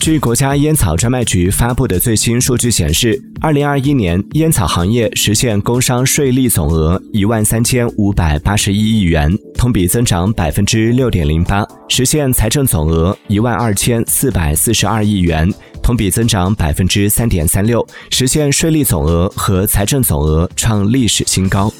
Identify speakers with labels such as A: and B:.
A: 据国家烟草专卖局发布的最新数据显示二零二一年烟草行业实现工商税利总额一万三千五百八十一亿元同比增长百分之六点零八实现财政总额一万二千四百四十二亿元同比增长百分之三点三六实现税利总额和财政总额创历史新高。